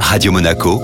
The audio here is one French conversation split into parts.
Radio Monaco,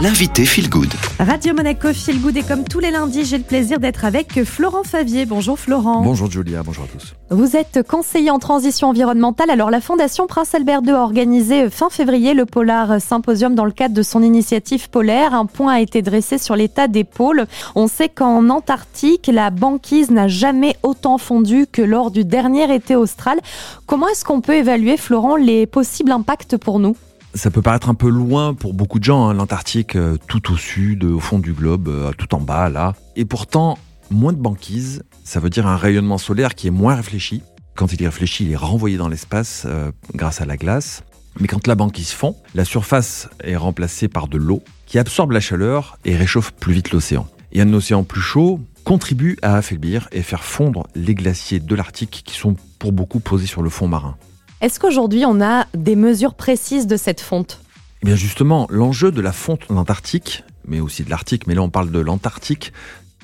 l'invité Feel Good. Radio Monaco Feel Good et comme tous les lundis, j'ai le plaisir d'être avec Florent Favier. Bonjour Florent. Bonjour Julia, bonjour à tous. Vous êtes conseiller en transition environnementale. Alors la Fondation Prince Albert II a organisé fin février le Polar Symposium dans le cadre de son initiative polaire. Un point a été dressé sur l'état des pôles. On sait qu'en Antarctique, la banquise n'a jamais autant fondu que lors du dernier été austral. Comment est-ce qu'on peut évaluer, Florent, les possibles impacts pour nous? Ça peut paraître un peu loin pour beaucoup de gens, hein, l'Antarctique euh, tout au sud, au fond du globe, euh, tout en bas là. Et pourtant, moins de banquise, ça veut dire un rayonnement solaire qui est moins réfléchi. Quand il est réfléchi, il est renvoyé dans l'espace euh, grâce à la glace. Mais quand la banquise fond, la surface est remplacée par de l'eau qui absorbe la chaleur et réchauffe plus vite l'océan. Et un océan plus chaud contribue à affaiblir et faire fondre les glaciers de l'Arctique qui sont pour beaucoup posés sur le fond marin. Est-ce qu'aujourd'hui on a des mesures précises de cette fonte Eh bien justement, l'enjeu de la fonte en Antarctique, mais aussi de l'Arctique, mais là on parle de l'Antarctique,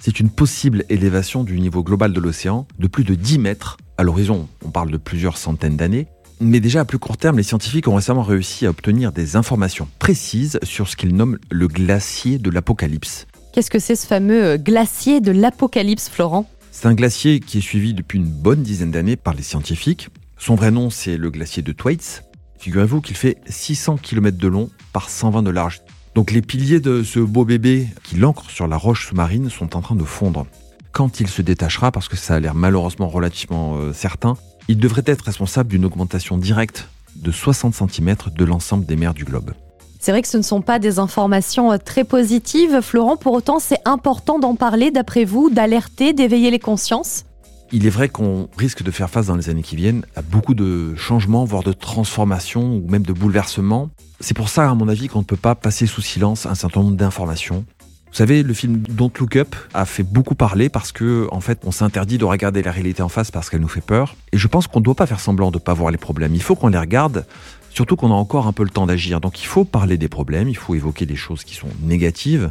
c'est une possible élévation du niveau global de l'océan de plus de 10 mètres. À l'horizon, on parle de plusieurs centaines d'années. Mais déjà à plus court terme, les scientifiques ont récemment réussi à obtenir des informations précises sur ce qu'ils nomment le glacier de l'apocalypse. Qu'est-ce que c'est ce fameux euh, glacier de l'apocalypse, Florent? C'est un glacier qui est suivi depuis une bonne dizaine d'années par les scientifiques. Son vrai nom, c'est le glacier de Thwaites. Figurez-vous qu'il fait 600 km de long par 120 de large. Donc les piliers de ce beau bébé qui l'ancre sur la roche sous-marine sont en train de fondre. Quand il se détachera, parce que ça a l'air malheureusement relativement euh, certain, il devrait être responsable d'une augmentation directe de 60 cm de l'ensemble des mers du globe. C'est vrai que ce ne sont pas des informations euh, très positives, Florent. Pour autant, c'est important d'en parler, d'après vous, d'alerter, d'éveiller les consciences il est vrai qu'on risque de faire face dans les années qui viennent à beaucoup de changements, voire de transformations ou même de bouleversements. C'est pour ça, à mon avis, qu'on ne peut pas passer sous silence un certain nombre d'informations. Vous savez, le film Don't Look Up a fait beaucoup parler parce que, en fait, on s'interdit de regarder la réalité en face parce qu'elle nous fait peur. Et je pense qu'on ne doit pas faire semblant de ne pas voir les problèmes. Il faut qu'on les regarde, surtout qu'on a encore un peu le temps d'agir. Donc il faut parler des problèmes, il faut évoquer des choses qui sont négatives.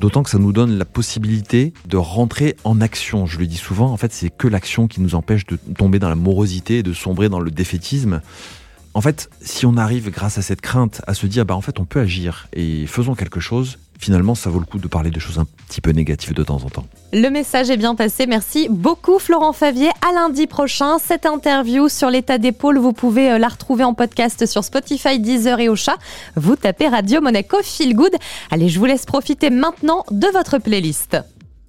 D'autant que ça nous donne la possibilité de rentrer en action. Je le dis souvent, en fait, c'est que l'action qui nous empêche de tomber dans la morosité et de sombrer dans le défaitisme. En fait, si on arrive, grâce à cette crainte, à se dire, bah, en fait, on peut agir et faisons quelque chose, finalement, ça vaut le coup de parler de choses un petit peu négatives de temps en temps. Le message est bien passé. Merci beaucoup, Florent Favier. À lundi prochain, cette interview sur l'état d'épaule, vous pouvez euh, la retrouver en podcast sur Spotify, Deezer et Ocha. Vous tapez Radio Monaco Feel Good. Allez, je vous laisse profiter maintenant de votre playlist.